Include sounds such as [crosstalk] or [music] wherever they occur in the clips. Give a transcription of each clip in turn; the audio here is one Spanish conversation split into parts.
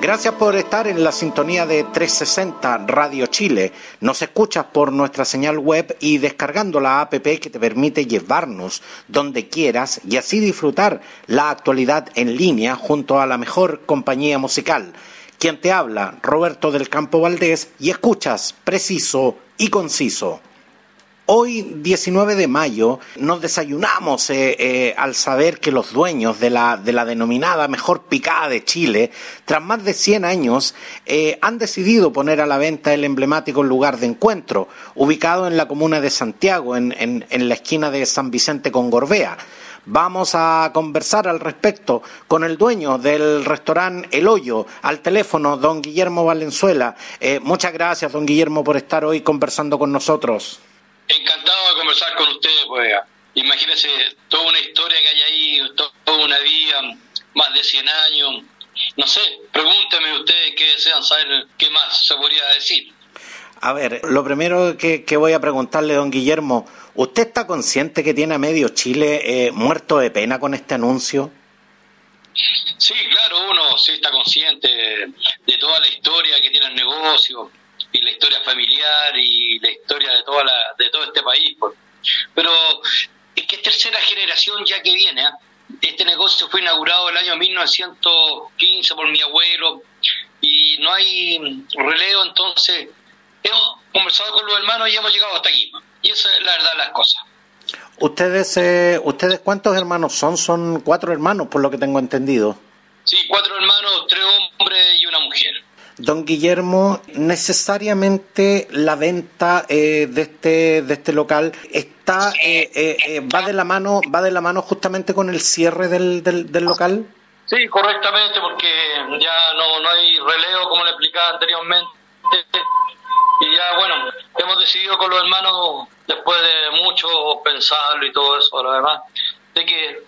Gracias por estar en la sintonía de 360 Radio Chile. Nos escuchas por nuestra señal web y descargando la app que te permite llevarnos donde quieras y así disfrutar la actualidad en línea junto a la mejor compañía musical. Quien te habla, Roberto del Campo Valdés, y escuchas preciso y conciso. Hoy, 19 de mayo, nos desayunamos eh, eh, al saber que los dueños de la, de la denominada mejor picada de Chile, tras más de 100 años, eh, han decidido poner a la venta el emblemático lugar de encuentro, ubicado en la comuna de Santiago, en, en, en la esquina de San Vicente con Gorbea. Vamos a conversar al respecto con el dueño del restaurante El Hoyo, al teléfono, don Guillermo Valenzuela. muchas gracias, don Guillermo, por estar hoy conversando con nosotros. Encantado de conversar con ustedes, pues. Imagínense toda una historia que hay ahí, toda una vida, más de 100 años. No sé, pregúntenme ustedes qué desean saber, qué más se podría decir. A ver, lo primero que, que voy a preguntarle, don Guillermo, ¿usted está consciente que tiene a medio Chile eh, muerto de pena con este anuncio? Sí, claro, uno sí está consciente de toda la historia que tiene el negocio, y la historia familiar y la historia de toda la, de todo este país. Pues. Pero es que es tercera generación ya que viene. ¿ah? Este negocio fue inaugurado el año 1915 por mi abuelo y no hay relevo, entonces hemos conversado con los hermanos y hemos llegado hasta aquí. Y eso es la verdad las cosas. ¿Ustedes, eh, ¿Ustedes cuántos hermanos son? Son cuatro hermanos, por lo que tengo entendido. Sí, cuatro hermanos, tres hombres y una mujer. Don Guillermo, necesariamente la venta eh, de este de este local está eh, eh, va de la mano va de la mano justamente con el cierre del, del, local. Sí, correctamente, porque ya no, no hay relevo como le explicaba anteriormente y ya bueno hemos decidido con los hermanos después de mucho pensarlo y todo eso, lo demás, de que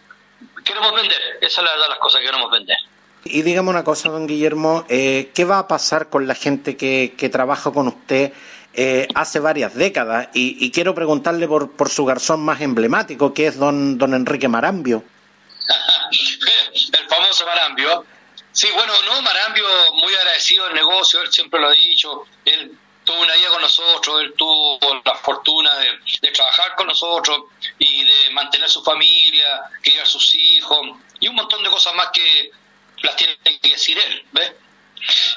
queremos vender, esa es la verdad las cosas que queremos vender. Y dígame una cosa, don Guillermo, eh, ¿qué va a pasar con la gente que, que trabaja con usted eh, hace varias décadas? Y, quiero preguntarle por, por su garzón más emblemático, que es don, don Enrique Marambio. [laughs] el famoso Marambio. Sí, bueno, no, Marambio, muy agradecido del negocio, él siempre lo ha dicho, él tuvo una vida con nosotros, él tuvo la fortuna de, de trabajar con nosotros y de mantener su familia, criar sus hijos y un montón de cosas más que las tiene que decir él, ¿ves?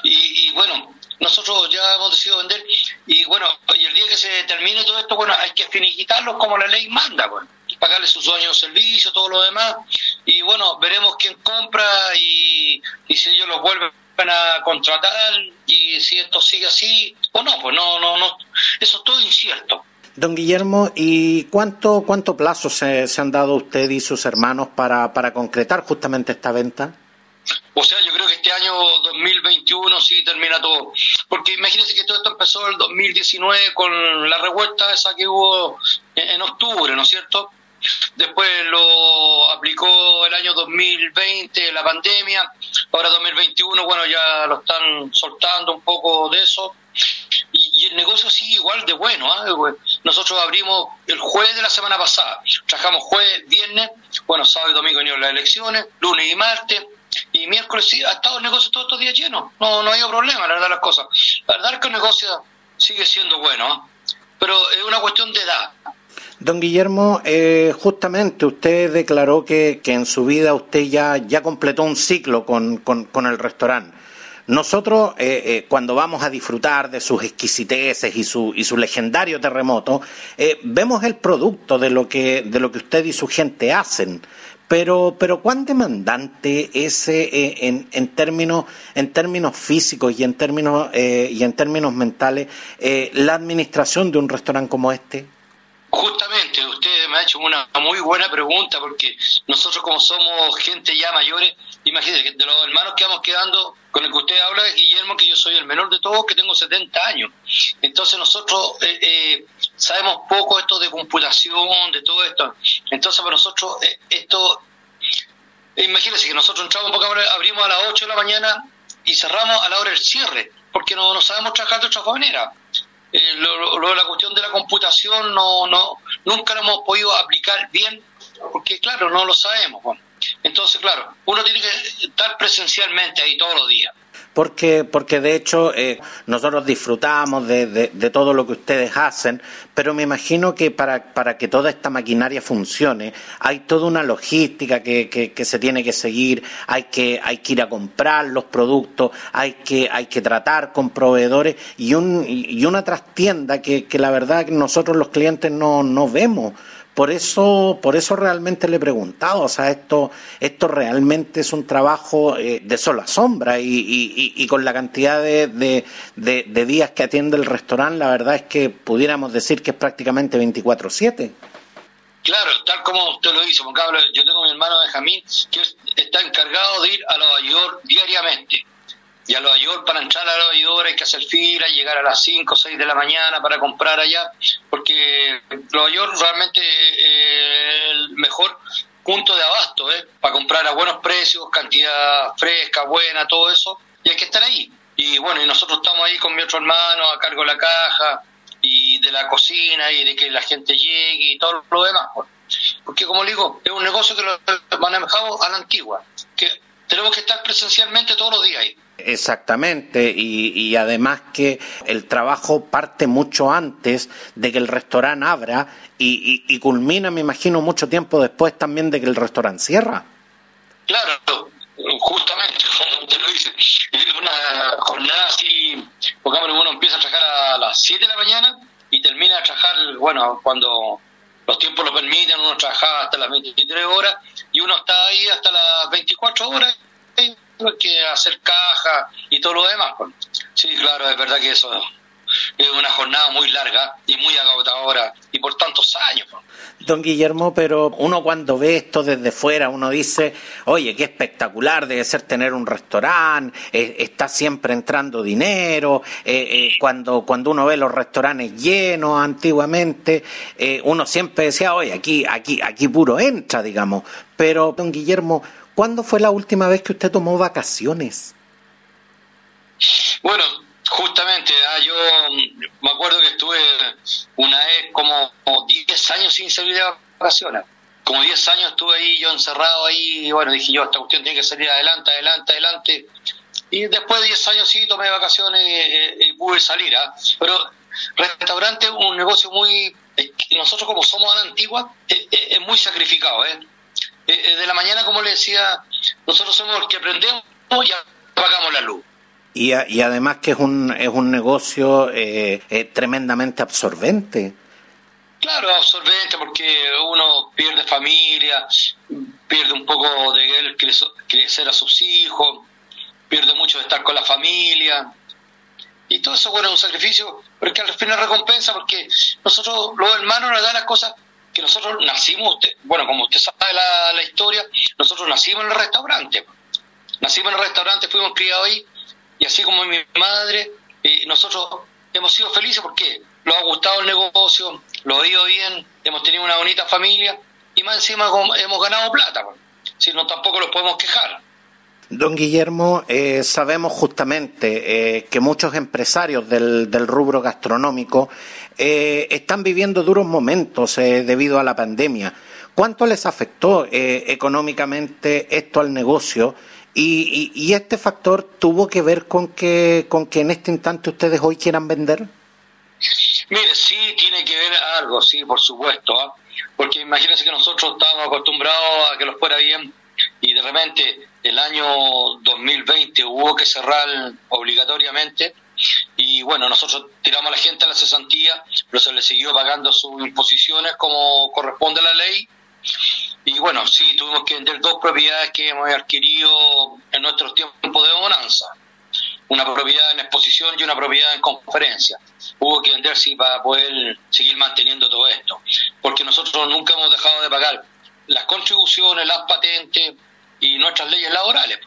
Y, bueno, nosotros ya hemos decidido vender y bueno, y el día que se termine todo esto, bueno, hay que finiquitarlos como la ley manda, bueno, pagarle sus dueños servicio, todo lo demás, y bueno, veremos quién compra y, y si ellos los vuelven a contratar y si esto sigue así o no, pues no, no, no, eso es todo incierto. Don Guillermo, ¿y cuánto, cuánto plazo se, se han dado usted y sus hermanos para concretar justamente esta venta? O sea, yo creo que este año 2021 sí termina todo. Porque imagínense que todo esto empezó el 2019 con la revuelta esa que hubo en octubre, ¿no es cierto? Después lo aplicó el año 2020 la pandemia. Ahora 2021, bueno, ya lo están soltando un poco de eso. Y, el negocio sigue igual de bueno. ¿eh? Nosotros abrimos el jueves de la semana pasada. Trabajamos jueves, viernes, bueno, sábado y domingo las elecciones, lunes y martes y miércoles sí, ha estado el negocio todos estos días lleno. No, no hay problema, la verdad, las cosas. La verdad es que el negocio sigue siendo bueno, ¿eh? pero es una cuestión de edad. Don Guillermo, eh, justamente usted declaró que, que, en su vida usted ya, ya completó un ciclo con, con, el restaurante. Nosotros, eh, eh, cuando vamos a disfrutar de sus exquisiteces y su, y su legendario terremoto, vemos el producto de lo, que, de lo que usted y su gente hacen. Pero, pero ¿cuán demandante es eh, en, en, términos, en términos físicos y en términos, eh, y en términos mentales eh, la administración de un restaurante como este? Justamente, usted me ha hecho una muy buena pregunta porque nosotros como somos gente ya mayores, imagínese, de los hermanos que vamos quedando, con el que usted habla, Guillermo, que yo soy el menor de todos, que tengo 70 años. Entonces nosotros sabemos poco esto de computación, de todo esto. Entonces para nosotros eh, esto, imagínense que nosotros entramos, abrimos a las 8 de la mañana y cerramos a la hora del cierre, porque no, no sabemos trabajar de otra manera. Eh, lo, la cuestión de la computación no, no, nunca lo hemos podido aplicar bien, porque claro, no lo sabemos. Entonces, claro, uno tiene que estar presencialmente ahí todos los días porque, porque de hecho eh, nosotros disfrutamos de, de, todo lo que ustedes hacen, pero me imagino que para, para que toda esta maquinaria funcione hay toda una logística que, que, se tiene que seguir, hay que, hay que ir a comprar los productos, hay que, hay que tratar con proveedores y, un, y una trastienda que, que la verdad nosotros los clientes no, no vemos. Por eso, por eso realmente le he preguntado, o sea, esto, esto realmente es un trabajo eh, de sola sombra y, y, con la cantidad de, de, días que atiende el restaurante, la verdad es que pudiéramos decir que es prácticamente 24/7. Claro, tal como usted lo dice, yo tengo a mi hermano Benjamín que está encargado de ir a Nueva York diariamente y a Nueva York, para entrar a Nueva York hay que hacer fila, llegar a las 5 o 6 de la mañana para comprar allá, porque Nueva York realmente es el mejor punto de abasto, ¿eh? para comprar a buenos precios, cantidad fresca, buena, todo eso, y hay que estar ahí. Y bueno, y nosotros estamos ahí con mi otro hermano a cargo de la caja y de la cocina y de que la gente llegue y todo lo demás. Pues. Porque como digo, es un negocio que lo manejamos a la antigua, que tenemos que estar presencialmente todos los días ahí. Exactamente, y, además que el trabajo parte mucho antes de que el restaurante abra y, culmina, me imagino, mucho tiempo después también de que el restaurante cierra. Claro, justamente, [laughs] como usted lo dice, una jornada así, porque uno empieza a trabajar a las 7 de la mañana y termina a trabajar, bueno, cuando los tiempos lo permiten, uno trabaja hasta las 23 horas y uno está ahí hasta las 24 horas que hacer caja y todo lo demás. Pues. Sí, claro, es verdad que eso es una jornada muy larga y muy agotadora y por tantos años. Pues. Don Guillermo, pero uno cuando ve esto desde fuera, uno dice, oye, qué espectacular debe ser tener un restaurante, eh, está siempre entrando dinero, eh, eh, cuando, cuando uno ve los restaurantes llenos antiguamente, uno siempre decía, oye, aquí, aquí, aquí puro entra, digamos. Pero, don Guillermo, ¿Cuándo fue la última vez que usted tomó vacaciones? Bueno, justamente, ah, yo me acuerdo que estuve una vez como 10 años sin salir de vacaciones. Como 10 años estuve ahí yo encerrado ahí y bueno, dije yo, esta cuestión tiene que salir adelante, adelante, adelante. Y después de 10 años sí tomé vacaciones y, pude salir. ¿ah? Pero restaurante es un negocio muy... Nosotros como somos a la antigua, es muy sacrificado, ¿eh? Eh, eh, de la mañana, como le decía, nosotros somos los que aprendemos y apagamos la luz. Y, y además que es un, es un negocio eh, tremendamente absorbente. Claro, absorbente porque uno pierde familia, pierde un poco de él crecer a sus hijos, pierde mucho de estar con la familia. Y todo eso, bueno, es un sacrificio, pero que al final recompensa porque nosotros, los hermanos, nos dan las cosas que nosotros nacimos, bueno, como usted sabe la, la historia, nosotros nacimos en el restaurante. Nacimos en el restaurante, fuimos criados ahí, y así como mi madre, nosotros hemos sido felices porque nos ha gustado el negocio, lo ha ido bien, hemos tenido una bonita familia, y más encima hemos ganado plata. Si no, tampoco los podemos quejar. Don Guillermo, eh, sabemos justamente eh, que muchos empresarios del, del rubro gastronómico eh, están viviendo duros momentos debido a la pandemia. ¿Cuánto les afectó económicamente esto al negocio? Y, y, este factor tuvo que ver con que, con que en este instante ustedes hoy quieran vender? Mire, sí tiene que ver algo, sí, por supuesto. ¿ah? Porque imagínense que nosotros estábamos acostumbrados a que los fuera bien y de repente el año 2020 hubo que cerrar obligatoriamente y bueno, nosotros tiramos a la gente a la cesantía, pero se le siguió pagando sus imposiciones como corresponde a la ley. Y bueno, sí, tuvimos que vender dos propiedades que hemos adquirido en nuestros tiempos de bonanza. Una propiedad en exposición y una propiedad en conferencia. Hubo que vender sí para poder seguir manteniendo todo esto. Porque nosotros nunca hemos dejado de pagar las contribuciones, las patentes y nuestras leyes laborales.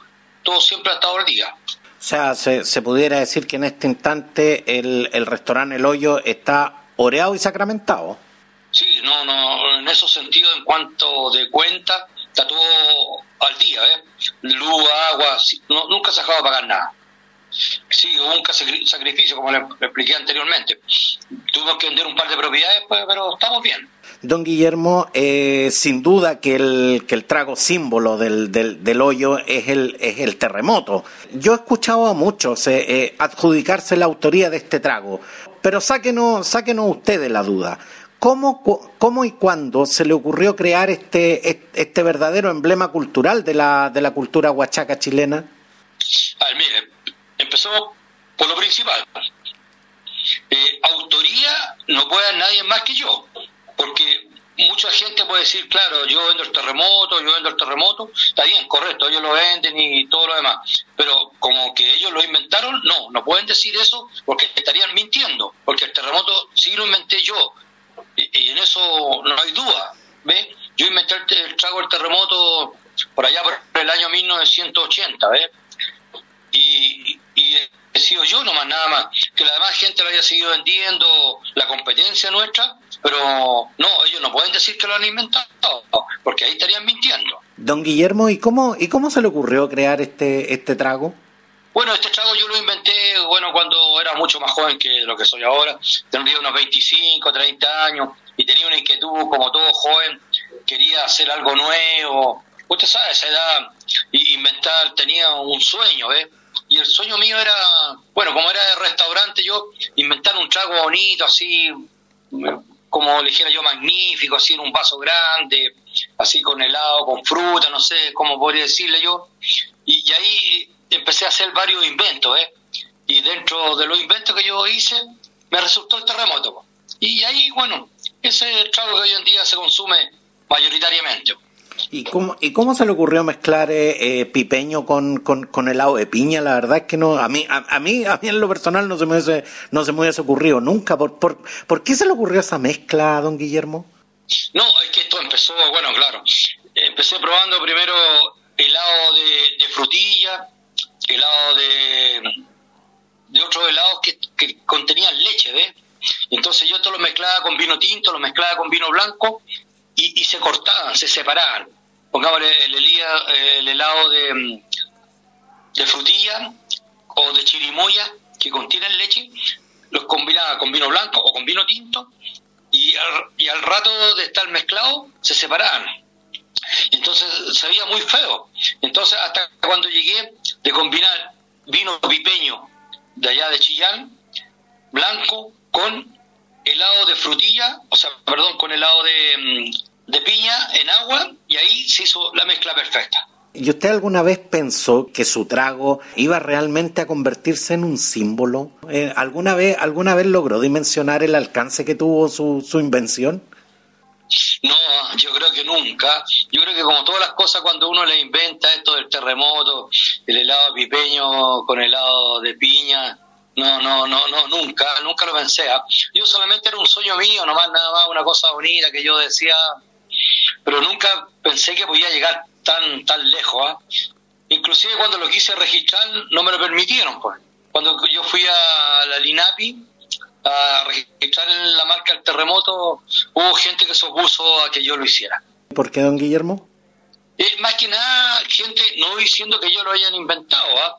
Todo siempre ha estado al día. O sea, se, se pudiera decir que en este instante el, el restaurante El Hoyo está oreado y sacramentado. Sí, no, no, en esos sentidos, en cuanto de cuenta, está todo al día, ¿eh? Luz, agua, nunca se ha dejado de pagar nada. Sí, hubo un sacrificio, como le, expliqué anteriormente. Tuvimos que vender un par de propiedades, pues, pero estamos bien. Don Guillermo, eh, sin duda que el, que el trago símbolo del, del, hoyo es el, es el terremoto. Yo he escuchado a muchos eh, eh, adjudicarse la autoría de este trago, pero sáquenos, sáquenos ustedes la duda. ¿Cómo, ¿Cómo y cuándo se le ocurrió crear este, este verdadero emblema cultural de la, de la cultura huachaca chilena? A ver, mire, empezó por lo principal. Eh, autoría no puede nadie más que yo, porque mucha gente puede decir, claro, yo vendo el terremoto, yo vendo el terremoto, está bien, correcto, ellos lo venden y todo lo demás, pero como que ellos lo inventaron, no, no pueden decir eso porque estarían mintiendo, porque el terremoto sí lo inventé yo, y, en eso no hay duda, ¿ves? Yo inventé el, trago del terremoto por allá por el año 1980, ¿ves? y, y he sido yo nomás nada más, que la demás gente lo haya seguido vendiendo, la competencia nuestra, pero no, ellos no pueden decir que lo han inventado, porque ahí estarían mintiendo. Don Guillermo, ¿y cómo, y cómo se le ocurrió crear este, este trago? Bueno, este trago yo lo inventé, bueno, cuando era mucho más joven que lo que soy ahora, tendría unos 25, 30 años, y tenía una inquietud, como todo joven, quería hacer algo nuevo, usted sabe, esa edad, inventar, tenía un sueño, ¿ves? y el sueño mío era, bueno, como era de restaurante, yo inventar un trago bonito, así, como dijera yo, magnífico, así en un vaso grande, así con helado, con fruta, no sé cómo podría decirle yo. Y, ahí empecé a hacer varios inventos, ¿eh? Y dentro de los inventos que yo hice, me resultó el terremoto. Y ahí, bueno, ese es el trago que hoy en día se consume mayoritariamente. ¿Y cómo, ¿Y cómo se le ocurrió mezclar eh, eh, pipeño con, con, helado de piña? La verdad es que no, a mí, a, mí, a mí en lo personal no se me hubiese, no se me hubiese ocurrido nunca. ¿Por, por, ¿Por qué se le ocurrió esa mezcla, don Guillermo? No, es que esto empezó, bueno, claro, empecé probando primero helado de, frutilla, helado de, de otros helados que, que contenían leche, ¿ves? Entonces yo esto lo mezclaba con vino tinto, lo mezclaba con vino blanco y, se cortaban, se separaban. Pongamos el, el, helado de, de frutilla o de chirimoya que contienen leche, los combinaba con vino blanco o con vino tinto y al, y al rato de estar mezclado se separaban. Entonces se veía muy feo. Entonces hasta cuando llegué de combinar vino pipeño de allá de Chillán, blanco, con helado de frutilla, o sea, perdón, con helado de, mm, de piña en agua y ahí se hizo la mezcla perfecta. ¿Y usted alguna vez pensó que su trago iba realmente a convertirse en un símbolo? Eh, ¿alguna, vez, ¿Alguna vez logró dimensionar el alcance que tuvo su, su invención? No, yo creo que nunca. Yo creo que como todas las cosas cuando uno le inventa esto del terremoto, el helado pipeño con helado de piña, no, no, no, no, nunca, nunca lo pensé. ¿ah? Yo solamente era un sueño mío, nomás nada más una cosa bonita que yo decía, pero nunca pensé que podía llegar tan tan lejos. ¿ah? Inclusive cuando lo quise registrar no me lo permitieron. Pues. Cuando yo fui a la Linapi a registrar la marca del terremoto, hubo gente que se opuso a que yo lo hiciera. ¿Por qué, don Guillermo? Eh, más que nada, gente no diciendo que yo lo hayan inventado, ¿ah?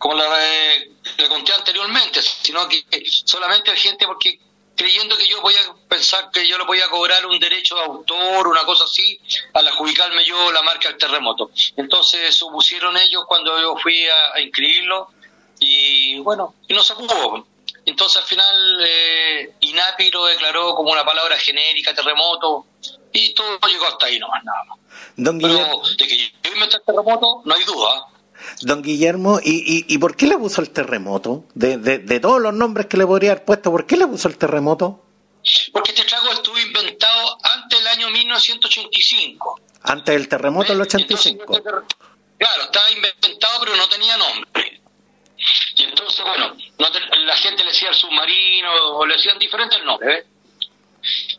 Como le conté anteriormente, sino que solamente hay gente porque creyendo que yo voy a pensar que yo le voy a cobrar un derecho de autor, una cosa así, al adjudicarme yo la marca del terremoto. Entonces supusieron ellos cuando yo fui a, inscribirlo y bueno, y no se pudo. Entonces al final eh, INAPI lo declaró como una palabra genérica, terremoto, y todo llegó hasta ahí nomás, nada más. Pero de que yo inventé el terremoto, no hay duda. Don Guillermo, ¿y, y, por qué le puso el terremoto? De, de, todos los nombres que le podría haber puesto, ¿por qué le puso el terremoto? Porque este trago estuvo inventado antes del año 1985. Antes del terremoto del 85. Este claro, estaba inventado pero no tenía nombre. Y entonces, bueno, la gente le decía el submarino o le decían diferentes nombres.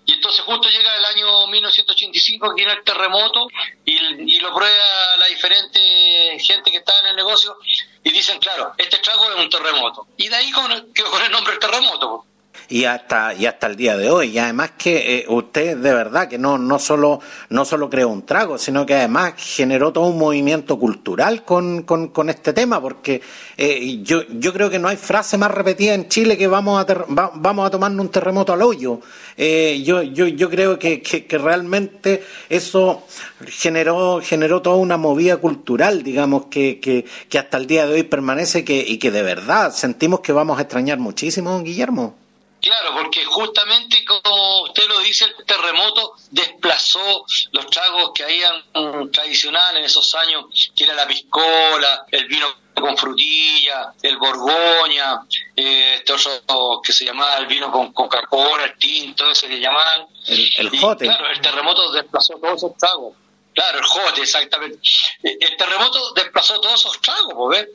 Y entonces justo llega el año 1985 que viene el terremoto y, lo prueba la diferente gente que está en el negocio y dicen, claro, este trago es un terremoto. Y de ahí quedó con el nombre del terremoto. Y hasta y hasta el día de hoy. Y además que eh, usted de verdad que no no solo no solo creó un trago sino que además generó todo un movimiento cultural con, con, este tema porque eh, yo yo creo que no hay frase más repetida en Chile que vamos a vamos a tomarnos un terremoto al hoyo. Eh, yo yo yo creo que, que, que, realmente eso generó generó toda una movida cultural digamos que, que, que hasta el día de hoy permanece que, y que de verdad sentimos que vamos a extrañar muchísimo don Guillermo Claro, porque justamente como usted lo dice, el terremoto desplazó los tragos que habían tradicionales en esos años, que era la piscola, el vino con frutilla, el borgoña, eh, este otro que se llamaba el vino con Coca-Cola, el tinto, ese que llamaban. El, jote. Claro, el terremoto desplazó todos esos tragos. Claro, el jote, exactamente. El terremoto desplazó todos esos tragos, ¿ves?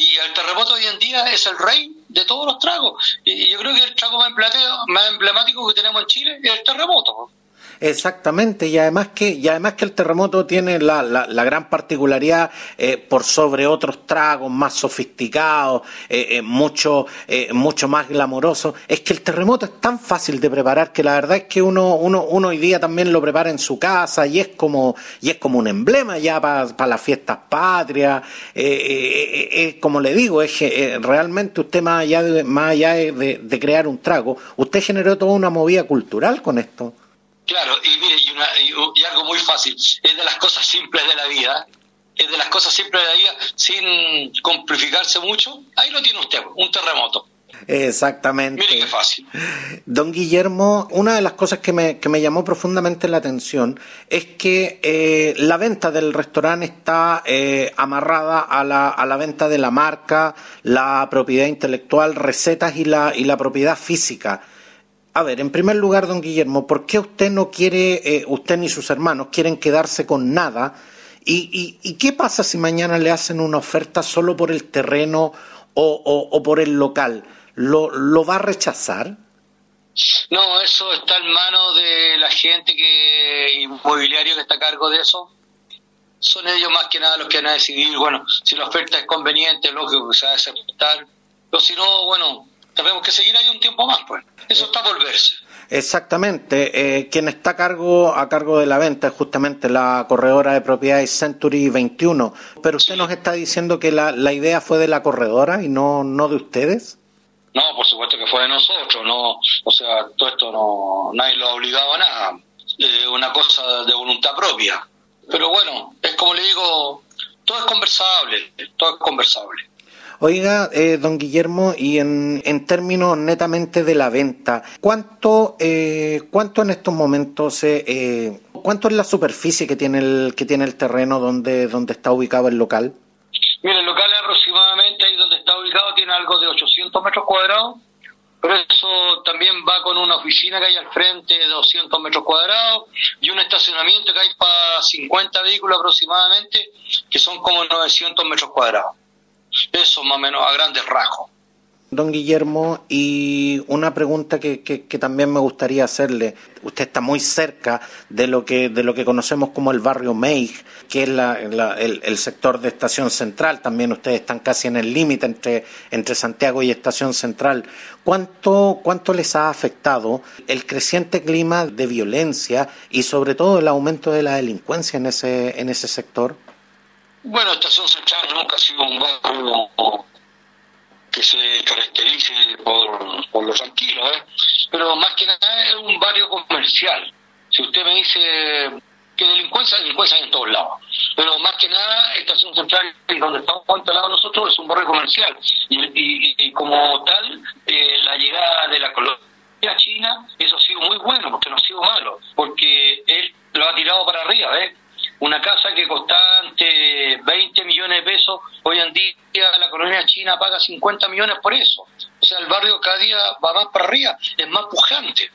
Y el terremoto hoy en día es el rey de todos los tragos. Y yo creo que el trago más emblemático que tenemos en Chile es el terremoto. Exactamente, y además que, y además que el terremoto tiene la, la, gran particularidad eh, por sobre otros tragos más sofisticados, eh, eh, mucho, mucho más glamoroso, es que el terremoto es tan fácil de preparar que la verdad es que uno, uno, uno hoy día también lo prepara en su casa y es como, y es como un emblema ya para las fiestas patrias, como le digo, es realmente usted más allá de, más allá de crear un trago, usted generó toda una movida cultural con esto. Claro, y mire, y, algo muy fácil, es de las cosas simples de la vida, es de las cosas simples de la vida, sin complicarse mucho, ahí lo tiene usted, un terremoto. Exactamente. Mire qué fácil. Don Guillermo, una de las cosas que me, que me llamó profundamente la atención es que eh, la venta del restaurante está eh, amarrada a la, a la venta de la marca, la propiedad intelectual, recetas y la, y la propiedad física. A ver, en primer lugar, don Guillermo, ¿por qué usted no quiere, eh, usted ni sus hermanos quieren quedarse con nada? ¿Y, qué pasa si mañana le hacen una oferta solo por el terreno o, por el local? ¿Lo, ¿Lo, va a rechazar? No, eso está en manos de la gente que inmobiliario que está a cargo de eso. Son ellos más que nada los que van a decidir, bueno, si la oferta es conveniente, lógico que se va a aceptar. Pero si no, bueno, tenemos que seguir ahí un tiempo más, pues. Eso está por verse. Exactamente. Eh, quien está a cargo, a cargo de la venta es justamente la corredora de propiedades Century 21. Pero usted nos está diciendo que la, la idea fue de la corredora y no, no de ustedes. No, por supuesto que fue de nosotros. no O sea, todo esto no nadie lo ha obligado a nada. Es una cosa de voluntad propia. Pero bueno, es como le digo, todo es conversable. Todo es conversable. Oiga, eh, don Guillermo, y en, en, términos netamente de la venta, ¿cuánto, eh, cuánto en estos momentos, eh, cuánto es la superficie que tiene el, que tiene el terreno donde, donde está ubicado el local? Mira, el local aproximadamente ahí donde está ubicado tiene algo de 800 metros cuadrados, pero eso también va con una oficina que hay al frente de 200 metros cuadrados y un estacionamiento que hay para 50 vehículos aproximadamente, que son como 900 metros cuadrados. Eso más o menos a grandes rasgos. Don Guillermo, y una pregunta que, que, también me gustaría hacerle. Usted está muy cerca de lo que, de lo que conocemos como el barrio Meig, que es la, el, el, sector de Estación Central. También ustedes están casi en el límite entre, entre Santiago y Estación Central. ¿Cuánto, ¿Cuánto les ha afectado el creciente clima de violencia y sobre todo el aumento de la delincuencia en ese, en ese sector? Bueno, Estación Central nunca ha sido un barrio que se caracterice por, por lo tranquilo, ¿eh? pero más que nada es un barrio comercial. Si usted me dice que delincuencia, delincuencia en todos lados, pero más que nada Estación Central, donde estamos instalados nosotros, es un barrio comercial y, como tal, eh, la llegada de la colonia china, eso ha sido muy bueno, porque no ha sido malo, porque él lo ha tirado para arriba, ¿eh? Una casa que costaba antes 20 millones de pesos, hoy en día la colonia china paga 50 millones por eso. O sea, el barrio cada día va más para arriba, es más pujante,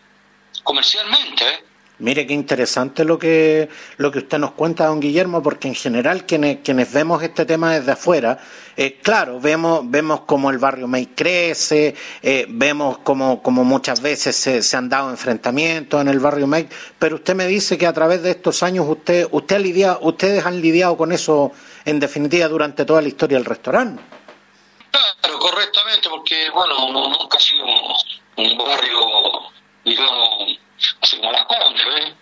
comercialmente. ¿eh? Mire qué interesante lo que, lo que usted nos cuenta, don Guillermo, porque en general quienes, quienes vemos este tema desde afuera, eh, claro, vemos, vemos cómo el barrio May crece, eh, vemos cómo, como muchas veces se, han dado enfrentamientos en el barrio May, pero usted me dice que a través de estos años usted, usted ha lidiado, ustedes han lidiado con eso en definitiva durante toda la historia del restaurante. Claro, correctamente, porque bueno, nunca ha sido un barrio, digamos, así como las Condes, ¿eh?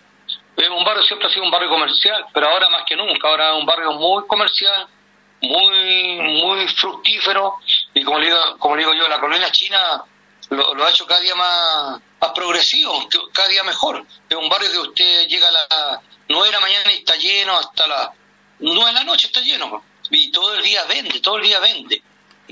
un barrio siempre ha sido un barrio comercial, pero ahora más que nunca, ahora es un barrio muy comercial, muy muy fructífero, y como digo, como digo yo, la colonia china lo, ha hecho cada día más, más progresivo, cada día mejor. Es un barrio que usted llega a las 9 de la mañana y está lleno hasta las 9 de la noche está lleno, y todo el día vende, todo el día vende.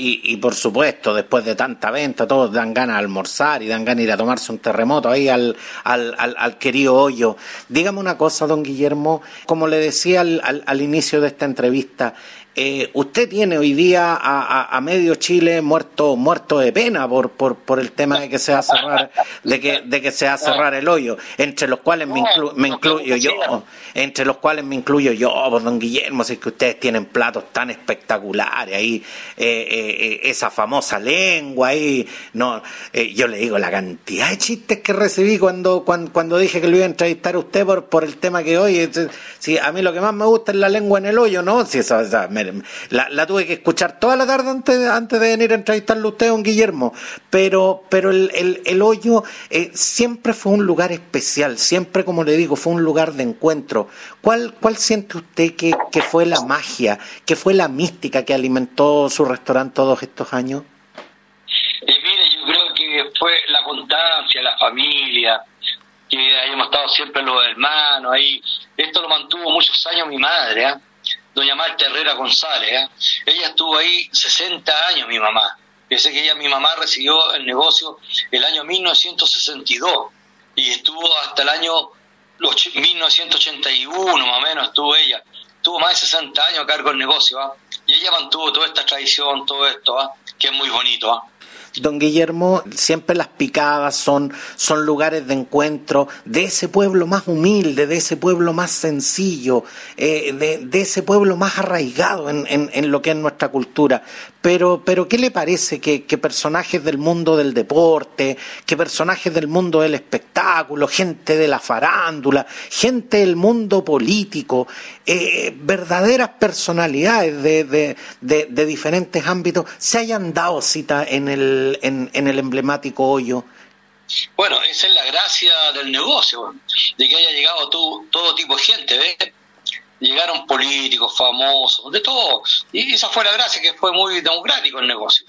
Y, por supuesto, después de tanta venta, todos dan ganas de almorzar y dan ganas de ir a tomarse un terremoto ahí al, al, al, querido hoyo. Dígame una cosa, don Guillermo, como le decía al, al inicio de esta entrevista, eh, usted tiene hoy día a, a, medio Chile muerto muerto de pena por, por, por el tema de que se va a cerrar de que de que se va a cerrar el hoyo entre los cuales me, me incluyo yo entre los cuales me incluyo yo pues, don Guillermo si es que ustedes tienen platos tan espectaculares ahí eh, eh, esa famosa lengua ahí no yo le digo la cantidad de chistes que recibí cuando cuando, cuando dije que lo iba a entrevistar a usted por por el tema que hoy si a mí lo que más me gusta es la lengua en el hoyo no si eso, eso la, tuve que escuchar toda la tarde antes, antes de venir a entrevistarlo usted, don Guillermo, pero, pero el, el, hoyo eh, siempre fue un lugar especial, siempre, como le digo, fue un lugar de encuentro. ¿Cuál, cuál siente usted que, que fue la magia, que fue la mística que alimentó su restaurante todos estos años? Eh, mire, yo creo que fue la constancia, la familia, que hayamos estado siempre los hermanos ahí. Esto lo mantuvo muchos años mi madre, ¿eh? Doña Marta Herrera González. ¿eh? Ella estuvo ahí 60 años, mi mamá. Pensé que ella, mi mamá, recibió el negocio el año 1962 y estuvo hasta el año 1981, más o menos, estuvo ella. Tuvo más de 60 años a cargo del negocio, ¿ah? y ella mantuvo toda esta tradición, todo esto, ¿ah? que es muy bonito. Don Guillermo, siempre las picadas son, son lugares de encuentro de ese pueblo más humilde, de ese pueblo más sencillo, eh, de, ese pueblo más arraigado en, en, lo que es nuestra cultura. Pero, pero ¿qué le parece que, personajes del mundo del deporte, que personajes del mundo del espectáculo, gente de la farándula, gente del mundo político, eh, verdaderas personalidades de, de, diferentes ámbitos se hayan dado cita en el, en, el emblemático hoyo? Bueno, esa es la gracia del negocio, de que haya llegado todo, todo tipo de gente, ¿ves? Llegaron políticos, famosos, de todo. Y esa fue la gracia, que fue muy democrático el negocio.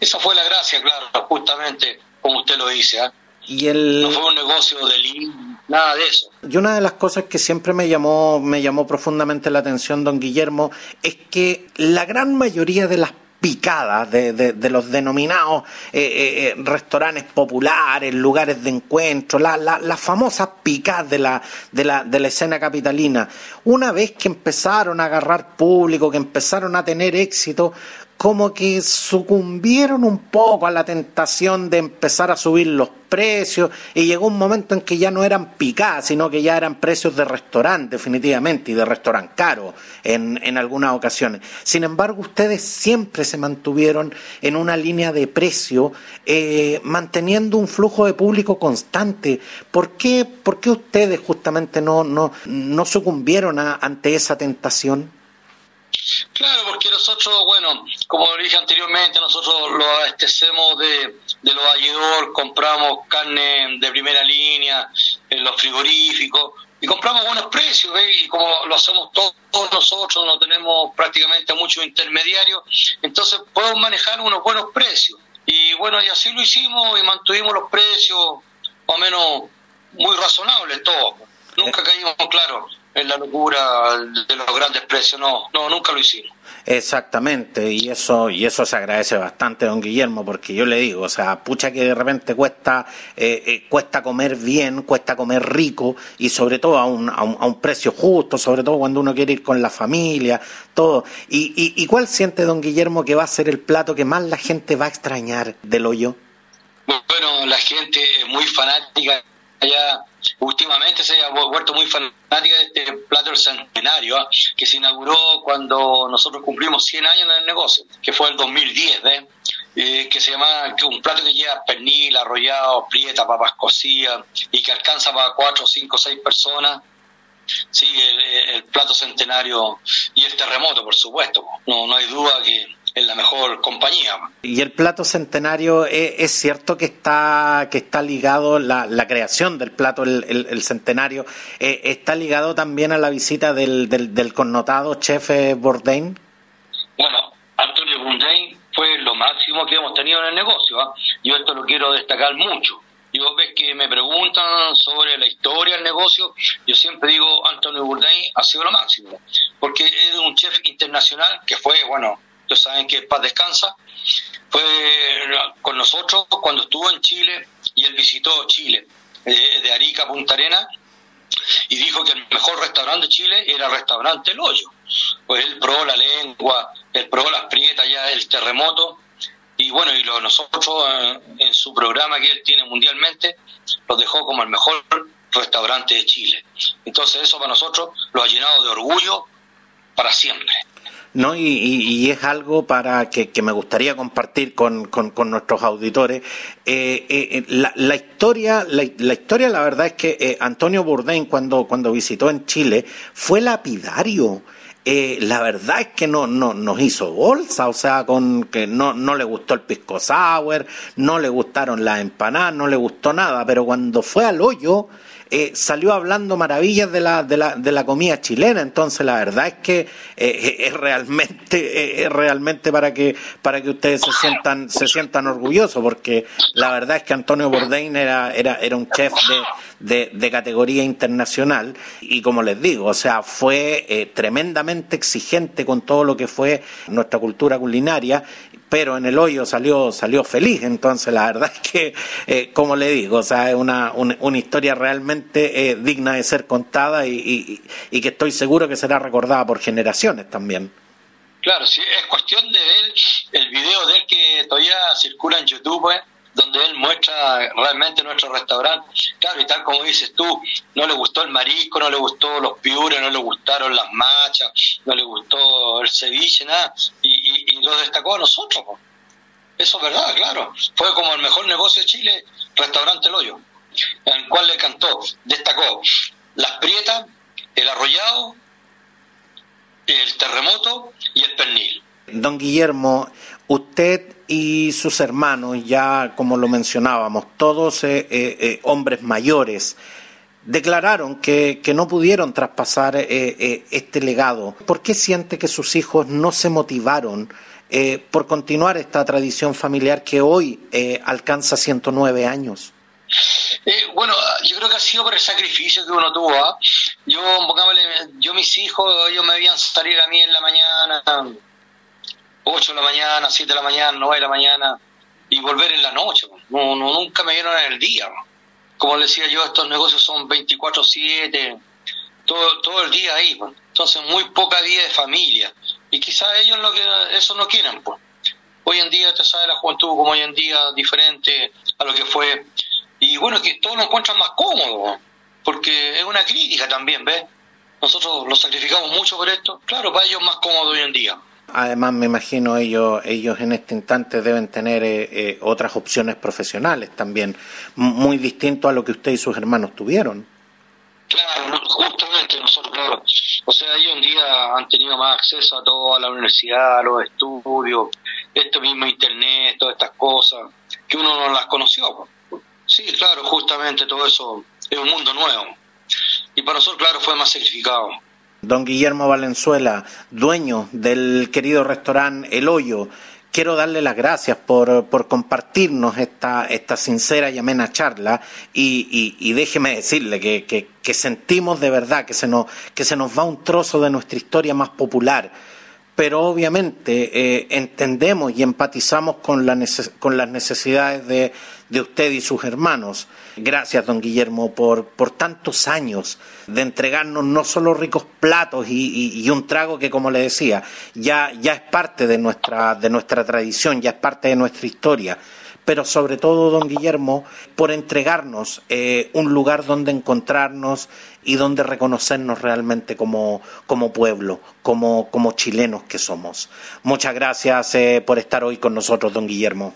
Esa fue la gracia, claro, justamente como usted lo dice. ¿ah? Y el... No fue un negocio de nada de eso. Y una de las cosas que siempre me llamó, me llamó profundamente la atención, don Guillermo, es que la gran mayoría de las picadas de, de, los denominados eh, eh, eh, restaurantes populares, lugares de encuentro, las la, famosas picadas de la, de, la, de la escena capitalina. Una vez que empezaron a agarrar público, que empezaron a tener éxito, como que sucumbieron un poco a la tentación de empezar a subir los precios y llegó un momento en que ya no eran picadas, sino que ya eran precios de restaurante definitivamente y de restaurante caro en, en algunas ocasiones. Sin embargo, ustedes siempre se mantuvieron en una línea de precio, eh, manteniendo un flujo de público constante. ¿Por qué, por qué ustedes justamente no, no, no sucumbieron ante esa tentación? Claro, porque nosotros, bueno, como dije anteriormente, nosotros lo abastecemos de, de los ayudor, compramos carne de primera línea en los frigoríficos y compramos buenos precios, y como lo hacemos todos nosotros, no tenemos prácticamente muchos intermediarios, entonces podemos manejar unos buenos precios. Y bueno, y así lo hicimos y mantuvimos los precios más o menos muy razonables todos. Nunca caímos, claro, en la locura de los grandes precios, no, no, nunca lo hicimos. Exactamente, y eso, y eso se agradece bastante, don Guillermo, porque yo le digo, o sea, pucha que de repente cuesta, eh, eh, cuesta comer bien, cuesta comer rico, y sobre todo a un, a un, precio justo, sobre todo cuando uno quiere ir con la familia, todo. Y, y, ¿Y cuál siente don Guillermo que va a ser el plato que más la gente va a extrañar del hoyo? Bueno, la gente es muy fanática ya últimamente se ha vuelto muy fanática de este plato del centenario, ¿ah? que se inauguró cuando nosotros cumplimos 100 años en el negocio, que fue el 2010, eh, que se llama un plato que lleva pernil, arrollado, prieta, papas cocidas y que alcanza para 4, 5, 6 personas. Sí, el, plato centenario y el terremoto, por supuesto. No, no hay duda que en la mejor compañía. Y el plato centenario, eh, ¿es, cierto que está, que está ligado, la, la creación del plato, el, centenario, eh, está ligado también a la visita del, del, connotado chef Bourdain? Bueno, Antonio Bourdain fue lo máximo que hemos tenido en el negocio. ¿ah? Yo esto lo quiero destacar mucho. Yo ves que me preguntan sobre la historia del negocio, yo siempre digo Antonio Bourdain ha sido lo máximo, porque es un chef internacional que fue, bueno, ustedes saben que Paz Descansa, fue con nosotros cuando estuvo en Chile y él visitó Chile, de Arica Punta Arena, y dijo que el mejor restaurante de Chile era el restaurante El Hoyo. Pues él probó la lengua, él probó las prietas ya el terremoto, y bueno, y nosotros eh, en su programa que él tiene mundialmente, lo dejó como el mejor restaurante de Chile. Entonces eso para nosotros lo ha llenado de orgullo para siempre. ¿No? Y, es algo para que, me gustaría compartir con, con, nuestros auditores. Eh, eh, la, la, historia, la, historia, la verdad es que Antonio Bourdain cuando, cuando visitó en Chile fue lapidario. Eh, la verdad es que no, no nos hizo bolsa, o sea, con que no, no le gustó el pisco sour, no le gustaron las empanadas, no le gustó nada, pero cuando fue al hoyo, eh, salió hablando maravillas de la, de, la, de la comida chilena. Entonces, la verdad es que eh, es realmente, es realmente para que, para que ustedes se sientan, se sientan orgullosos, porque la verdad es que Antonio Bourdain era, era, era un chef de, de, categoría internacional y como les digo, o sea, fue eh, tremendamente exigente con todo lo que fue nuestra cultura culinaria pero en el hoyo salió, salió feliz. Entonces, la verdad es que, eh, como le digo, o sea, es una, una, historia realmente eh, digna de ser contada y, y, que estoy seguro que será recordada por generaciones también. Claro, sí, es cuestión de ver el video de él que todavía circula en YouTube, pues, donde él muestra realmente nuestro restaurante. Claro, y tal como dices tú, no le gustó el marisco, no le gustó los piures, no le gustaron las machas, no le gustó el ceviche, nada, y, y, lo destacó a nosotros. Eso es verdad, claro. Fue como el mejor negocio de Chile, Restaurante El Hoyo, en cual le cantó, destacó las prietas, el arrollado, el terremoto y el pernil. Don Guillermo, usted y sus hermanos, ya como lo mencionábamos, todos eh, eh, eh, hombres mayores, declararon que, no pudieron traspasar este legado. ¿Por qué siente que sus hijos no se motivaron por continuar esta tradición familiar que hoy alcanza 109 años? bueno, yo creo que ha sido por el sacrificio que uno tuvo. ¿ah? Yo, yo mis hijos, ellos me habían salir a mí en la mañana 8 de la mañana, 7 de la mañana, 9 de la mañana y volver en la noche. No, nunca me vieron en el día. Como decía yo, estos negocios son 24/7, todo, todo el día ahí. Entonces, muy poca vida de familia. Y quizás ellos lo que eso no quieren. Pues. Hoy en día, te sabe la juventud como hoy en día, diferente a lo que fue. Y bueno, que todos lo encuentran más cómodo, porque es una crítica también, ¿ves? Nosotros lo sacrificamos mucho por esto. Claro, para ellos más cómodo hoy en día. Además, me imagino ellos, ellos en este instante deben tener eh, eh, otras opciones profesionales también, muy distinto a lo que usted y sus hermanos tuvieron. Claro, justamente nosotros, claro. O sea, ellos en día han tenido más acceso a todo, a la universidad, a los estudios, esto mismo internet, todas estas cosas, que uno no las conoció. Sí, claro, justamente todo eso es un mundo nuevo. Y para nosotros, claro, fue más sacrificado. Don Guillermo Valenzuela, dueño del querido restaurante El Hoyo, quiero darle las gracias por, por compartirnos esta, esta sincera y amena charla y, y, déjeme decirle que, que, sentimos de verdad que se, nos, que se nos va un trozo de nuestra historia más popular. Pero obviamente eh, entendemos y empatizamos con, la con las necesidades de, de usted y sus hermanos. Gracias, don Guillermo, por, por tantos años de entregarnos no solo ricos platos y, un trago que, como le decía, ya, ya es parte de nuestra, de nuestra tradición, ya es parte de nuestra historia pero sobre todo, don Guillermo, por entregarnos eh, un lugar donde encontrarnos y donde reconocernos realmente como, como pueblo, como, como chilenos que somos. Muchas gracias eh, por estar hoy con nosotros, don Guillermo.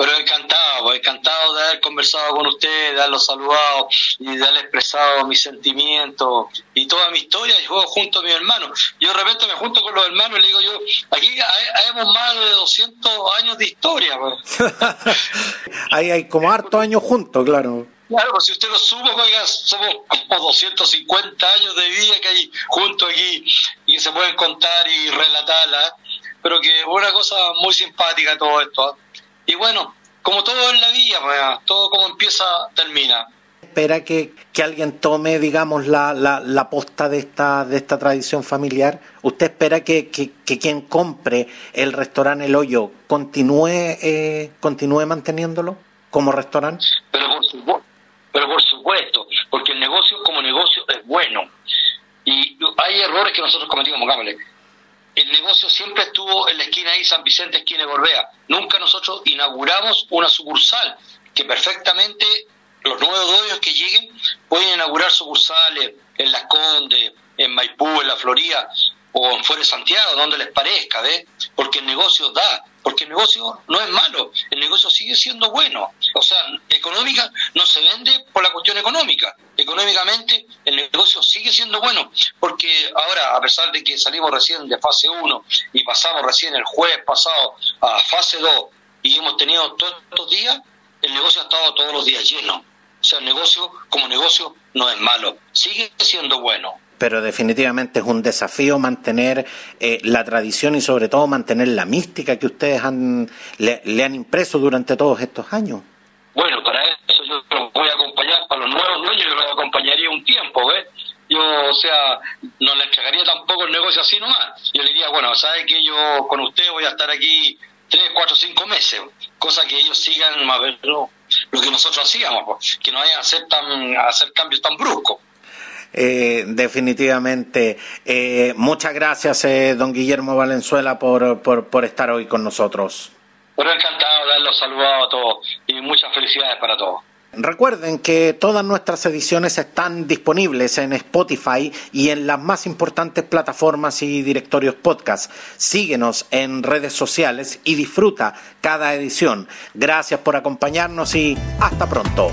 Pero encantado, pues, encantado de haber conversado con ustedes, de haberlos saludado y de haber expresado mis sentimientos y toda mi historia. Y juego junto a mis hermanos. Yo de repente me junto con los hermanos y le digo yo, aquí hay, más de 200 años de historia. Pues. [laughs] hay, hay como hartos años juntos, claro. Claro, pues si usted lo suma, oiga, somos como 250 años de vida que hay juntos aquí y que se pueden contar y relatarla, pero que una cosa muy simpática todo esto. ¿ah? Y bueno, como todo en la vida, pues, todo como empieza, termina. ¿Espera que, alguien tome, digamos, la, la, posta de esta, de esta tradición familiar? ¿Usted espera que, quien compre el restaurante El Hoyo continúe, eh, continúe manteniéndolo como restaurante? Pero por, supuesto, pero por supuesto, porque el negocio como negocio es bueno. Y hay errores que nosotros cometimos, Cámara el negocio siempre estuvo en la esquina ahí, San Vicente, esquina de Gorbea. Nunca nosotros inauguramos una sucursal, que perfectamente los nuevos dueños que lleguen pueden inaugurar sucursales en Las Condes, en Maipú, en La Florida o en Fuera de Santiago, donde les parezca, ¿ves? Porque el negocio da, porque el negocio no es malo, el negocio sigue siendo bueno. O sea, económica no se vende por la cuestión económica. Económicamente el negocio sigue siendo bueno, porque ahora, a pesar de que salimos recién de fase 1 y pasamos recién el jueves pasado a fase 2 y hemos tenido todos estos días, el negocio ha estado todos los días lleno. O sea, el negocio como negocio no es malo, sigue siendo bueno pero definitivamente es un desafío mantener eh, la tradición y sobre todo mantener la mística que ustedes han, le, han impreso durante todos estos años. Bueno, para eso yo lo voy a acompañar, para los nuevos dueños yo los acompañaría un tiempo, ¿ves? Yo, o sea, no le entregaría tampoco el negocio así nomás. Yo le diría, bueno, ¿sabes que yo con usted voy a estar aquí tres, cuatro, cinco meses? Cosa que ellos sigan más lo, lo que nosotros hacíamos, que no vayan a hacer cambios tan bruscos. Eh, definitivamente. Eh, muchas gracias, eh, don Guillermo Valenzuela, por, por, estar hoy con nosotros. Bueno, encantado de darlos saludado a todos y muchas felicidades para todos. Recuerden que todas nuestras ediciones están disponibles en Spotify y en las más importantes plataformas y directorios podcast. Síguenos en redes sociales y disfruta cada edición. Gracias por acompañarnos y hasta pronto